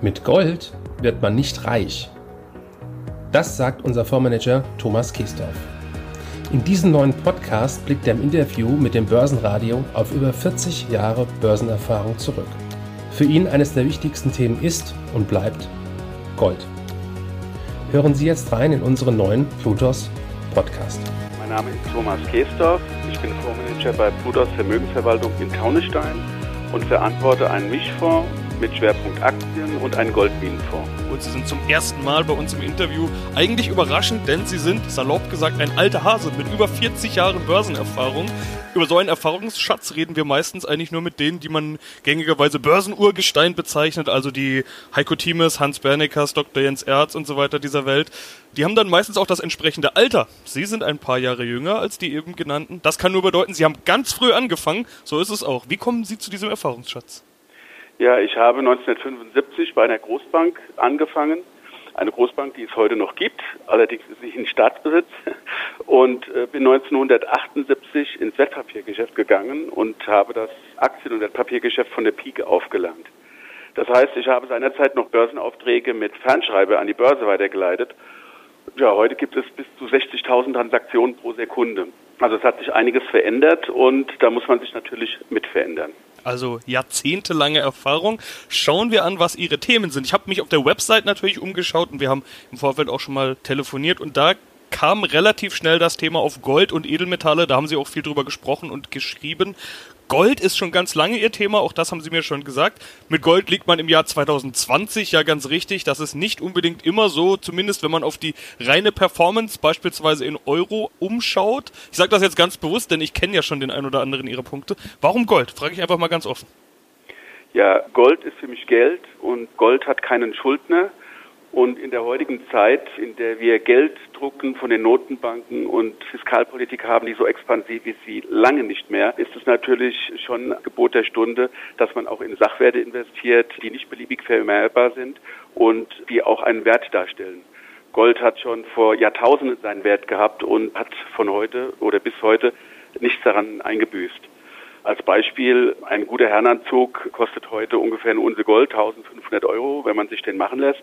Mit Gold wird man nicht reich. Das sagt unser Fondsmanager Thomas Kiesdorf. In diesem neuen Podcast blickt er im Interview mit dem Börsenradio auf über 40 Jahre Börsenerfahrung zurück. Für ihn eines der wichtigsten Themen ist und bleibt Gold. Hören Sie jetzt rein in unseren neuen Plutos Podcast. Mein Name ist Thomas Kiesdorf. Ich bin Fondsmanager bei Plutos Vermögensverwaltung in Taunusstein und verantworte einen Mischfonds mit Schwerpunkt Aktien und einen Goldminenfonds. Und Sie sind zum ersten Mal bei uns im Interview. Eigentlich überraschend, denn Sie sind, salopp gesagt, ein alter Hase mit über 40 Jahren Börsenerfahrung. Über so einen Erfahrungsschatz reden wir meistens eigentlich nur mit denen, die man gängigerweise Börsenurgestein bezeichnet, also die Heiko Thiemes, Hans Berneckers, Dr. Jens Erz und so weiter dieser Welt. Die haben dann meistens auch das entsprechende Alter. Sie sind ein paar Jahre jünger als die eben genannten. Das kann nur bedeuten, Sie haben ganz früh angefangen. So ist es auch. Wie kommen Sie zu diesem Erfahrungsschatz? Ja, ich habe 1975 bei einer Großbank angefangen. Eine Großbank, die es heute noch gibt, allerdings ist sie in Staatsbesitz. Und äh, bin 1978 ins Wertpapiergeschäft gegangen und habe das Aktien- und Wertpapiergeschäft von der Pike aufgelernt. Das heißt, ich habe seinerzeit noch Börsenaufträge mit Fernschreibe an die Börse weitergeleitet. Ja, heute gibt es bis zu 60.000 Transaktionen pro Sekunde. Also es hat sich einiges verändert und da muss man sich natürlich mit verändern also jahrzehntelange Erfahrung. Schauen wir an, was Ihre Themen sind. Ich habe mich auf der Website natürlich umgeschaut und wir haben im Vorfeld auch schon mal telefoniert und da kam relativ schnell das Thema auf Gold und Edelmetalle. Da haben Sie auch viel drüber gesprochen und geschrieben. Gold ist schon ganz lange Ihr Thema, auch das haben Sie mir schon gesagt. Mit Gold liegt man im Jahr 2020 ja ganz richtig. Das ist nicht unbedingt immer so, zumindest wenn man auf die reine Performance beispielsweise in Euro umschaut. Ich sage das jetzt ganz bewusst, denn ich kenne ja schon den ein oder anderen Ihrer Punkte. Warum Gold? Frage ich einfach mal ganz offen. Ja, Gold ist für mich Geld und Gold hat keinen Schuldner. Und in der heutigen Zeit, in der wir Geld drucken von den Notenbanken und Fiskalpolitik haben, die so expansiv wie sie lange nicht mehr, ist es natürlich schon Gebot der Stunde, dass man auch in Sachwerte investiert, die nicht beliebig vermehrbar sind und die auch einen Wert darstellen. Gold hat schon vor Jahrtausenden seinen Wert gehabt und hat von heute oder bis heute nichts daran eingebüßt. Als Beispiel, ein guter Herrenanzug kostet heute ungefähr eine Unse Gold, 1500 Euro, wenn man sich den machen lässt.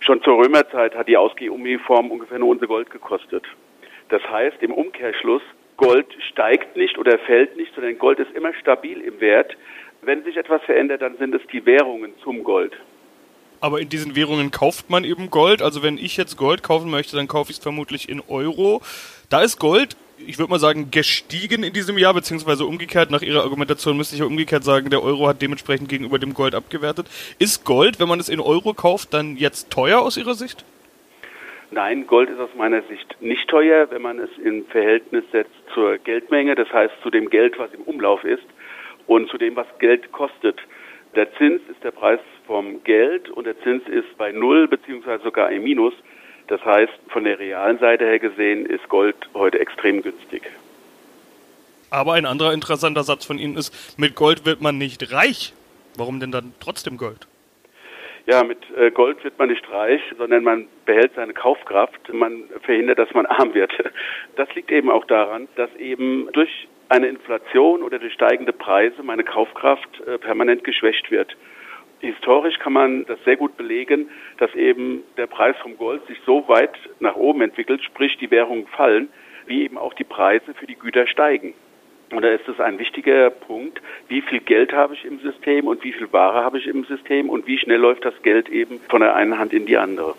Schon zur Römerzeit hat die Ausgehuniform ungefähr eine Unse Gold gekostet. Das heißt, im Umkehrschluss, Gold steigt nicht oder fällt nicht, sondern Gold ist immer stabil im Wert. Wenn sich etwas verändert, dann sind es die Währungen zum Gold. Aber in diesen Währungen kauft man eben Gold. Also wenn ich jetzt Gold kaufen möchte, dann kaufe ich es vermutlich in Euro. Da ist Gold ich würde mal sagen, gestiegen in diesem Jahr, beziehungsweise umgekehrt. Nach Ihrer Argumentation müsste ich ja umgekehrt sagen, der Euro hat dementsprechend gegenüber dem Gold abgewertet. Ist Gold, wenn man es in Euro kauft, dann jetzt teuer aus Ihrer Sicht? Nein, Gold ist aus meiner Sicht nicht teuer, wenn man es in Verhältnis setzt zur Geldmenge, das heißt zu dem Geld, was im Umlauf ist und zu dem, was Geld kostet. Der Zins ist der Preis vom Geld und der Zins ist bei Null beziehungsweise sogar im Minus. Das heißt, von der realen Seite her gesehen ist Gold heute extrem günstig. Aber ein anderer interessanter Satz von Ihnen ist, mit Gold wird man nicht reich. Warum denn dann trotzdem Gold? Ja, mit äh, Gold wird man nicht reich, sondern man behält seine Kaufkraft. Man verhindert, dass man arm wird. Das liegt eben auch daran, dass eben durch eine Inflation oder durch steigende Preise meine Kaufkraft äh, permanent geschwächt wird. Historisch kann man das sehr gut belegen, dass eben der Preis vom Gold sich so weit nach oben entwickelt, sprich die Währungen fallen, wie eben auch die Preise für die Güter steigen. Und da ist es ein wichtiger Punkt, wie viel Geld habe ich im System und wie viel Ware habe ich im System und wie schnell läuft das Geld eben von der einen Hand in die andere.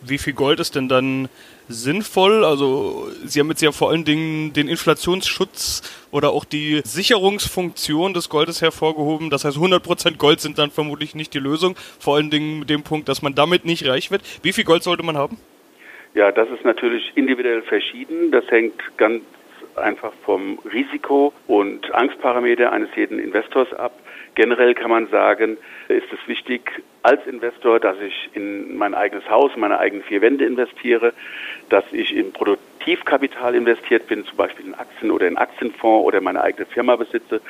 Wie viel Gold ist denn dann sinnvoll? Also Sie haben jetzt ja vor allen Dingen den Inflationsschutz oder auch die Sicherungsfunktion des Goldes hervorgehoben. Das heißt, 100% Gold sind dann vermutlich nicht die Lösung. Vor allen Dingen mit dem Punkt, dass man damit nicht reich wird. Wie viel Gold sollte man haben? Ja, das ist natürlich individuell verschieden. Das hängt ganz einfach vom Risiko und Angstparameter eines jeden Investors ab. Generell kann man sagen, ist es wichtig als Investor, dass ich in mein eigenes Haus, meine eigenen vier Wände investiere, dass ich in Produktivkapital investiert bin, zum Beispiel in Aktien oder in Aktienfonds oder meine eigene Firma besitze.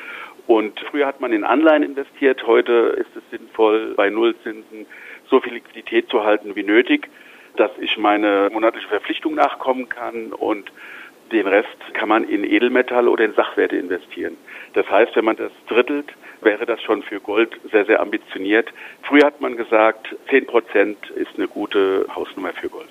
Und früher hat man in Anleihen investiert, heute ist es sinnvoll, bei Nullzinsen so viel Liquidität zu halten wie nötig, dass ich meine monatliche Verpflichtung nachkommen kann und den Rest kann man in Edelmetall oder in Sachwerte investieren. Das heißt, wenn man das drittelt, wäre das schon für Gold sehr, sehr ambitioniert. Früher hat man gesagt, 10 Prozent ist eine gute Hausnummer für Gold.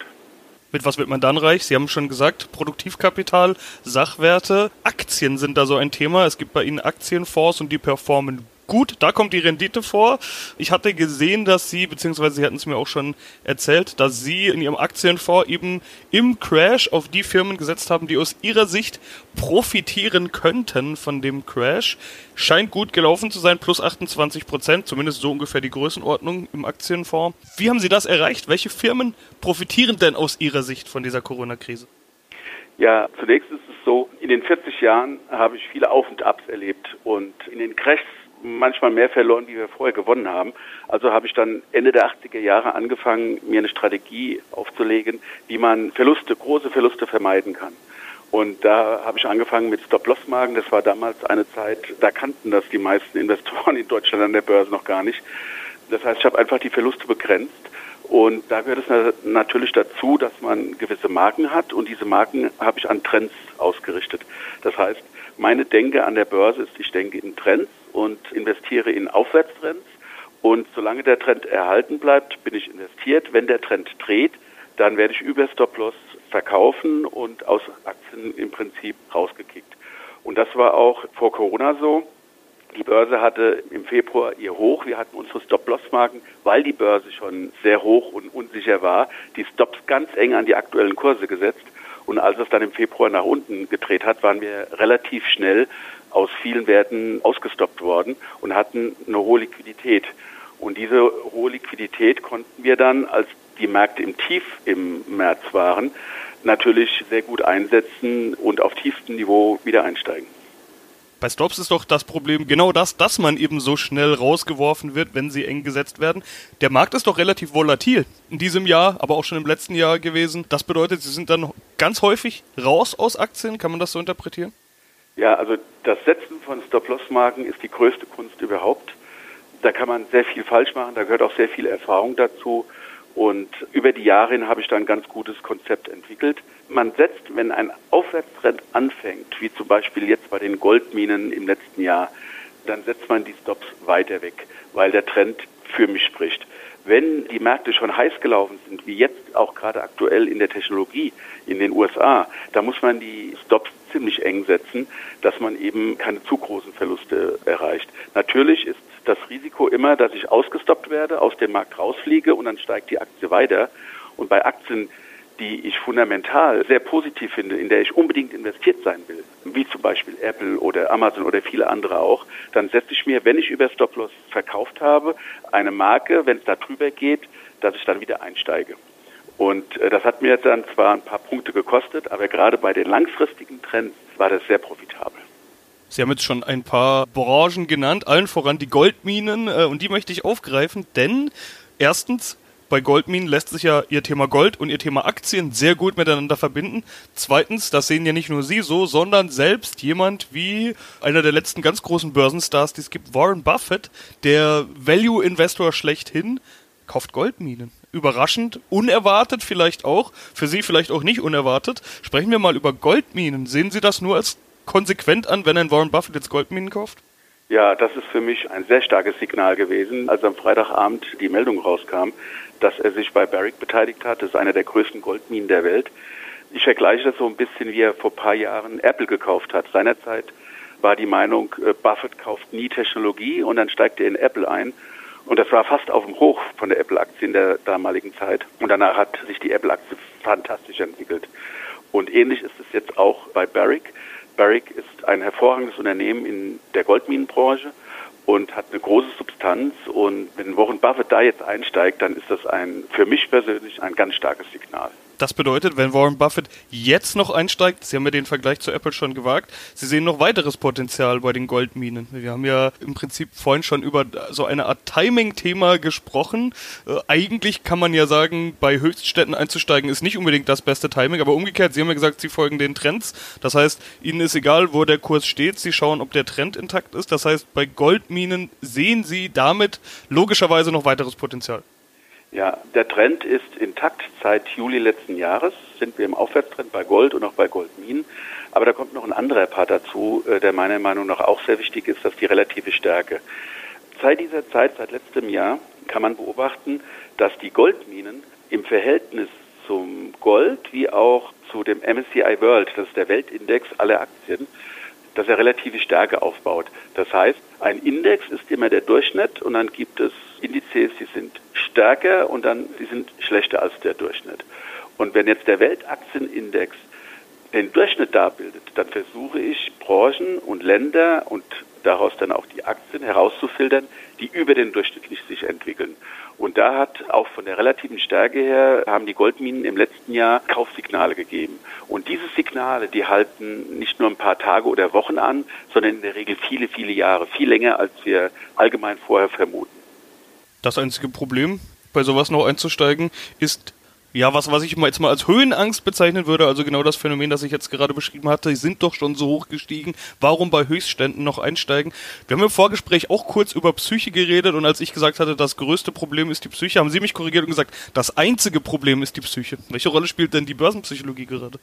Mit was wird man dann reich? Sie haben schon gesagt, Produktivkapital, Sachwerte, Aktien sind da so ein Thema. Es gibt bei Ihnen Aktienfonds und die performen gut, da kommt die Rendite vor. Ich hatte gesehen, dass Sie, beziehungsweise Sie hatten es mir auch schon erzählt, dass Sie in Ihrem Aktienfonds eben im Crash auf die Firmen gesetzt haben, die aus Ihrer Sicht profitieren könnten von dem Crash. Scheint gut gelaufen zu sein, plus 28 Prozent, zumindest so ungefähr die Größenordnung im Aktienfonds. Wie haben Sie das erreicht? Welche Firmen profitieren denn aus Ihrer Sicht von dieser Corona-Krise? Ja, zunächst ist es so, in den 40 Jahren habe ich viele Auf und Abs erlebt und in den Crashs manchmal mehr verloren, wie wir vorher gewonnen haben. Also habe ich dann Ende der 80er Jahre angefangen, mir eine Strategie aufzulegen, wie man Verluste, große Verluste vermeiden kann. Und da habe ich angefangen mit Stop-Loss-Marken. Das war damals eine Zeit, da kannten das die meisten Investoren in Deutschland an der Börse noch gar nicht. Das heißt, ich habe einfach die Verluste begrenzt. Und da gehört es natürlich dazu, dass man gewisse Marken hat und diese Marken habe ich an Trends ausgerichtet. Das heißt, meine Denke an der Börse ist, ich denke in Trends und investiere in Aufwärtstrends. Und solange der Trend erhalten bleibt, bin ich investiert. Wenn der Trend dreht, dann werde ich über Stop-Loss verkaufen und aus Aktien im Prinzip rausgekickt. Und das war auch vor Corona so. Die Börse hatte im Februar ihr Hoch. Wir hatten unsere Stop-Loss-Marken, weil die Börse schon sehr hoch und unsicher war, die Stops ganz eng an die aktuellen Kurse gesetzt. Und als es dann im Februar nach unten gedreht hat, waren wir relativ schnell aus vielen Werten ausgestoppt worden und hatten eine hohe Liquidität. Und diese hohe Liquidität konnten wir dann, als die Märkte im Tief im März waren, natürlich sehr gut einsetzen und auf tiefstem Niveau wieder einsteigen. Bei Stops ist doch das Problem genau das, dass man eben so schnell rausgeworfen wird, wenn sie eng gesetzt werden. Der Markt ist doch relativ volatil in diesem Jahr, aber auch schon im letzten Jahr gewesen. Das bedeutet, sie sind dann ganz häufig raus aus Aktien. Kann man das so interpretieren? Ja, also das Setzen von Stop-Loss-Marken ist die größte Kunst überhaupt. Da kann man sehr viel falsch machen, da gehört auch sehr viel Erfahrung dazu. Und über die Jahre hin habe ich da ein ganz gutes Konzept entwickelt. Man setzt, wenn ein Aufwärtstrend anfängt, wie zum Beispiel jetzt bei den Goldminen im letzten Jahr, dann setzt man die Stops weiter weg, weil der Trend für mich spricht. Wenn die Märkte schon heiß gelaufen sind, wie jetzt auch gerade aktuell in der Technologie in den USA, da muss man die Stops ziemlich eng setzen, dass man eben keine zu großen Verluste erreicht. Natürlich ist das Risiko immer, dass ich ausgestoppt werde, aus dem Markt rausfliege und dann steigt die Aktie weiter. Und bei Aktien, die ich fundamental sehr positiv finde, in der ich unbedingt investiert sein will, wie zum Beispiel Apple oder Amazon oder viele andere auch, dann setze ich mir, wenn ich über Stop-Loss verkauft habe, eine Marke, wenn es da drüber geht, dass ich dann wieder einsteige. Und äh, das hat mir dann zwar ein paar Punkte gekostet, aber gerade bei den langfristigen Trends war das sehr profitabel. Sie haben jetzt schon ein paar Branchen genannt, allen voran die Goldminen, äh, und die möchte ich aufgreifen, denn erstens, bei Goldminen lässt sich ja ihr Thema Gold und ihr Thema Aktien sehr gut miteinander verbinden. Zweitens, das sehen ja nicht nur Sie so, sondern selbst jemand wie einer der letzten ganz großen Börsenstars, die es gibt, Warren Buffett, der Value-Investor schlechthin, kauft Goldminen. Überraschend, unerwartet vielleicht auch, für Sie vielleicht auch nicht unerwartet. Sprechen wir mal über Goldminen. Sehen Sie das nur als konsequent an, wenn ein Warren Buffett jetzt Goldminen kauft? Ja, das ist für mich ein sehr starkes Signal gewesen, als am Freitagabend die Meldung rauskam, dass er sich bei Barrick beteiligt hat. Das ist einer der größten Goldminen der Welt. Ich vergleiche das so ein bisschen, wie er vor ein paar Jahren Apple gekauft hat. Seinerzeit war die Meinung, äh, Buffett kauft nie Technologie und dann steigt er in Apple ein und das war fast auf dem Hoch von der Apple-Aktie in der damaligen Zeit. Und danach hat sich die Apple-Aktie fantastisch entwickelt. Und ähnlich ist es jetzt auch bei Barrick. Barrick ist ein hervorragendes Unternehmen in der Goldminenbranche und hat eine große Substanz. Und wenn Warren Buffett da jetzt einsteigt, dann ist das ein, für mich persönlich ein ganz starkes Signal. Das bedeutet, wenn Warren Buffett jetzt noch einsteigt, Sie haben ja den Vergleich zu Apple schon gewagt, Sie sehen noch weiteres Potenzial bei den Goldminen. Wir haben ja im Prinzip vorhin schon über so eine Art Timing-Thema gesprochen. Äh, eigentlich kann man ja sagen, bei Höchststädten einzusteigen ist nicht unbedingt das beste Timing, aber umgekehrt, Sie haben ja gesagt, Sie folgen den Trends. Das heißt, Ihnen ist egal, wo der Kurs steht, Sie schauen, ob der Trend intakt ist. Das heißt, bei Goldminen sehen Sie damit logischerweise noch weiteres Potenzial. Ja, der Trend ist intakt. Seit Juli letzten Jahres sind wir im Aufwärtstrend bei Gold und auch bei Goldminen. Aber da kommt noch ein anderer Part dazu, äh, der meiner Meinung nach auch sehr wichtig ist, das ist die relative Stärke. Seit dieser Zeit, seit letztem Jahr, kann man beobachten, dass die Goldminen im Verhältnis zum Gold wie auch zu dem MSCI World, das ist der Weltindex aller Aktien, dass er relative Stärke aufbaut. Das heißt, ein Index ist immer der Durchschnitt und dann gibt es Indizes, die sind stärker und dann die sind schlechter als der Durchschnitt. Und wenn jetzt der Weltaktienindex den Durchschnitt darbildet, dann versuche ich Branchen und Länder und daraus dann auch die Aktien herauszufiltern, die über den Durchschnitt sich entwickeln. Und da hat auch von der relativen Stärke her haben die Goldminen im letzten Jahr Kaufsignale gegeben. Und diese Signale, die halten nicht nur ein paar Tage oder Wochen an, sondern in der Regel viele, viele Jahre, viel länger, als wir allgemein vorher vermuten. Das einzige Problem, bei sowas noch einzusteigen, ist ja, was, was ich jetzt mal als Höhenangst bezeichnen würde, also genau das Phänomen, das ich jetzt gerade beschrieben hatte, die sind doch schon so hoch gestiegen. Warum bei Höchstständen noch einsteigen? Wir haben im Vorgespräch auch kurz über Psyche geredet und als ich gesagt hatte, das größte Problem ist die Psyche, haben Sie mich korrigiert und gesagt, das einzige Problem ist die Psyche. Welche Rolle spielt denn die Börsenpsychologie gerade?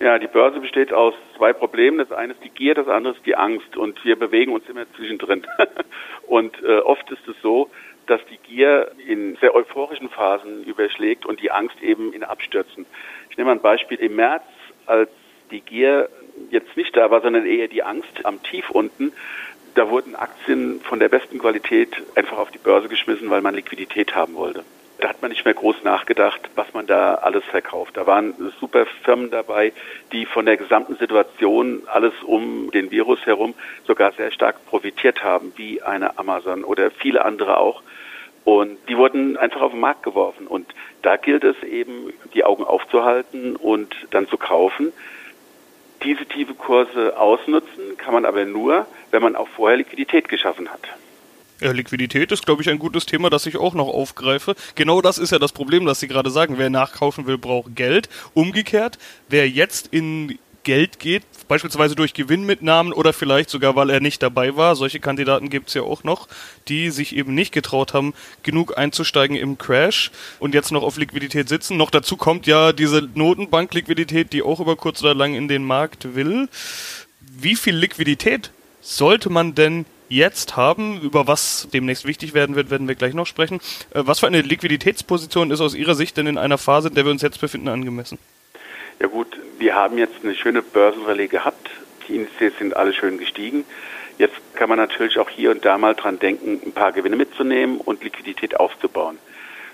Ja, die Börse besteht aus zwei Problemen. Das eine ist die Gier, das andere ist die Angst. Und wir bewegen uns immer zwischendrin. und äh, oft ist es so, dass die Gier in sehr euphorischen Phasen überschlägt und die Angst eben in Abstürzen. Ich nehme ein Beispiel. Im März, als die Gier jetzt nicht da war, sondern eher die Angst am Tief unten, da wurden Aktien von der besten Qualität einfach auf die Börse geschmissen, weil man Liquidität haben wollte. Da hat man nicht mehr groß nachgedacht, was man da alles verkauft. Da waren super Firmen dabei, die von der gesamten Situation alles um den Virus herum sogar sehr stark profitiert haben, wie eine Amazon oder viele andere auch. Und die wurden einfach auf den Markt geworfen. Und da gilt es eben, die Augen aufzuhalten und dann zu kaufen. Diese tiefe Kurse ausnutzen kann man aber nur, wenn man auch vorher Liquidität geschaffen hat. Ja, Liquidität ist, glaube ich, ein gutes Thema, das ich auch noch aufgreife. Genau das ist ja das Problem, das Sie gerade sagen. Wer nachkaufen will, braucht Geld. Umgekehrt, wer jetzt in Geld geht, beispielsweise durch Gewinnmitnahmen oder vielleicht sogar, weil er nicht dabei war. Solche Kandidaten gibt es ja auch noch, die sich eben nicht getraut haben, genug einzusteigen im Crash und jetzt noch auf Liquidität sitzen. Noch dazu kommt ja diese Notenbankliquidität, die auch über kurz oder lang in den Markt will. Wie viel Liquidität sollte man denn jetzt haben, über was demnächst wichtig werden wird, werden wir gleich noch sprechen. Äh, was für eine Liquiditätsposition ist aus Ihrer Sicht denn in einer Phase, in der wir uns jetzt befinden, angemessen? Ja gut, wir haben jetzt eine schöne Börsenrallye gehabt. Die Indizes sind alle schön gestiegen. Jetzt kann man natürlich auch hier und da mal dran denken, ein paar Gewinne mitzunehmen und Liquidität aufzubauen.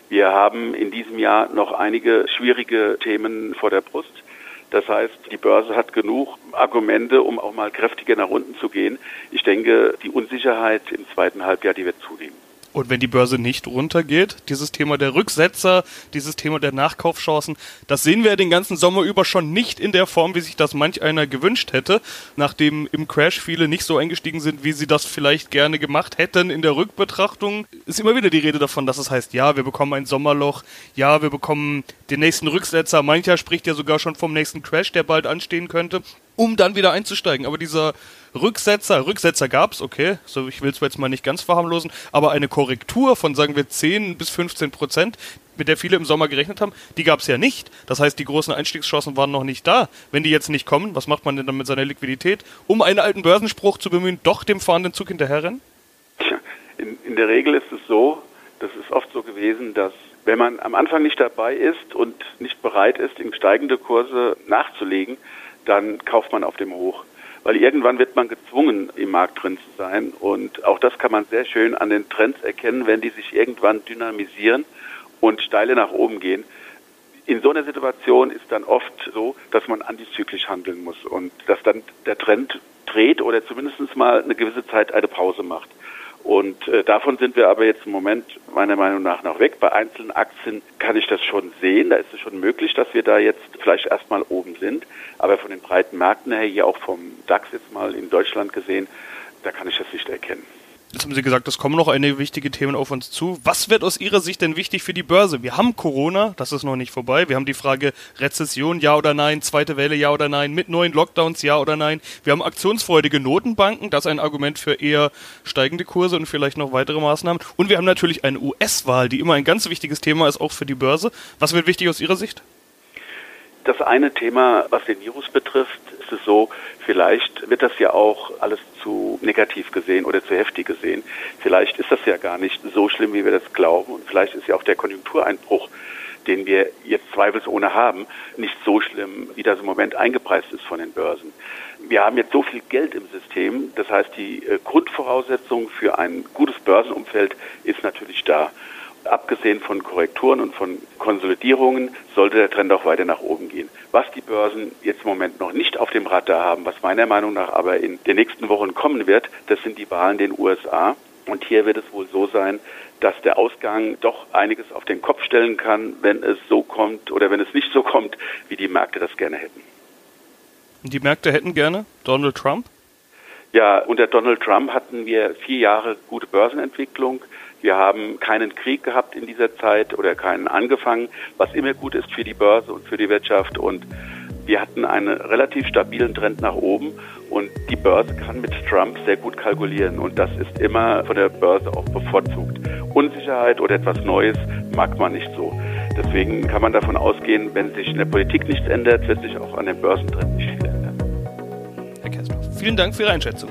Wir haben in diesem Jahr noch einige schwierige Themen vor der Brust. Das heißt, die Börse hat genug Argumente, um auch mal kräftiger nach unten zu gehen. Ich denke, die Unsicherheit im zweiten Halbjahr, die wird zunehmen. Und wenn die Börse nicht runtergeht, dieses Thema der Rücksetzer, dieses Thema der Nachkaufchancen, das sehen wir den ganzen Sommer über schon nicht in der Form, wie sich das manch einer gewünscht hätte, nachdem im Crash viele nicht so eingestiegen sind, wie sie das vielleicht gerne gemacht hätten in der Rückbetrachtung. Ist immer wieder die Rede davon, dass es heißt, ja, wir bekommen ein Sommerloch, ja, wir bekommen den nächsten Rücksetzer, mancher spricht ja sogar schon vom nächsten Crash, der bald anstehen könnte, um dann wieder einzusteigen. Aber dieser Rücksetzer, Rücksetzer gab's, okay, so ich will es jetzt mal nicht ganz verharmlosen, aber eine Korrektur von sagen wir 10 bis 15 Prozent, mit der viele im Sommer gerechnet haben, die gab's ja nicht. Das heißt, die großen Einstiegschancen waren noch nicht da. Wenn die jetzt nicht kommen, was macht man denn dann mit seiner Liquidität? Um einen alten Börsenspruch zu bemühen, doch dem fahrenden Zug hinterherrennen? In, in der Regel ist es so, das ist oft so gewesen, dass wenn man am Anfang nicht dabei ist und nicht bereit ist, in steigende Kurse nachzulegen, dann kauft man auf dem Hoch weil irgendwann wird man gezwungen, im Markt drin zu sein. Und auch das kann man sehr schön an den Trends erkennen, wenn die sich irgendwann dynamisieren und steile nach oben gehen. In so einer Situation ist dann oft so, dass man antizyklisch handeln muss und dass dann der Trend dreht oder zumindest mal eine gewisse Zeit eine Pause macht. Und äh, davon sind wir aber jetzt im Moment meiner Meinung nach noch weg. Bei einzelnen Aktien kann ich das schon sehen. Da ist es schon möglich, dass wir da jetzt vielleicht erstmal oben sind. Aber von den breiten Märkten her, hier auch vom DAX jetzt mal in Deutschland gesehen, da kann ich das nicht erkennen. Jetzt haben Sie gesagt, es kommen noch einige wichtige Themen auf uns zu. Was wird aus Ihrer Sicht denn wichtig für die Börse? Wir haben Corona, das ist noch nicht vorbei. Wir haben die Frage Rezession, ja oder nein, zweite Welle, ja oder nein, mit neuen Lockdowns, ja oder nein. Wir haben aktionsfreudige Notenbanken, das ist ein Argument für eher steigende Kurse und vielleicht noch weitere Maßnahmen. Und wir haben natürlich eine US-Wahl, die immer ein ganz wichtiges Thema ist, auch für die Börse. Was wird wichtig aus Ihrer Sicht? Das eine Thema, was den Virus betrifft, ist es so, vielleicht wird das ja auch alles zu negativ gesehen oder zu heftig gesehen. Vielleicht ist das ja gar nicht so schlimm, wie wir das glauben. Und vielleicht ist ja auch der Konjunktureinbruch, den wir jetzt zweifelsohne haben, nicht so schlimm, wie das im Moment eingepreist ist von den Börsen. Wir haben jetzt so viel Geld im System, das heißt, die äh, Grundvoraussetzung für ein gutes Börsenumfeld ist natürlich da. Abgesehen von Korrekturen und von Konsolidierungen sollte der Trend auch weiter nach oben gehen. Was die Börsen jetzt im Moment noch nicht auf dem Radar haben, was meiner Meinung nach aber in den nächsten Wochen kommen wird, das sind die Wahlen in den USA. Und hier wird es wohl so sein, dass der Ausgang doch einiges auf den Kopf stellen kann, wenn es so kommt oder wenn es nicht so kommt, wie die Märkte das gerne hätten. Die Märkte hätten gerne Donald Trump? Ja, unter Donald Trump hatten wir vier Jahre gute Börsenentwicklung. Wir haben keinen Krieg gehabt in dieser Zeit oder keinen angefangen, was immer gut ist für die Börse und für die Wirtschaft. Und wir hatten einen relativ stabilen Trend nach oben und die Börse kann mit Trump sehr gut kalkulieren und das ist immer von der Börse auch bevorzugt. Unsicherheit oder etwas Neues mag man nicht so. Deswegen kann man davon ausgehen, wenn sich in der Politik nichts ändert, wird sich auch an dem Börsentrend nicht viel ändern. Herr Kessler, vielen Dank für Ihre Einschätzung.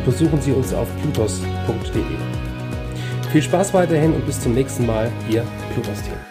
und besuchen Sie uns auf plutos.de. Viel Spaß weiterhin und bis zum nächsten Mal, Ihr Plutos Team.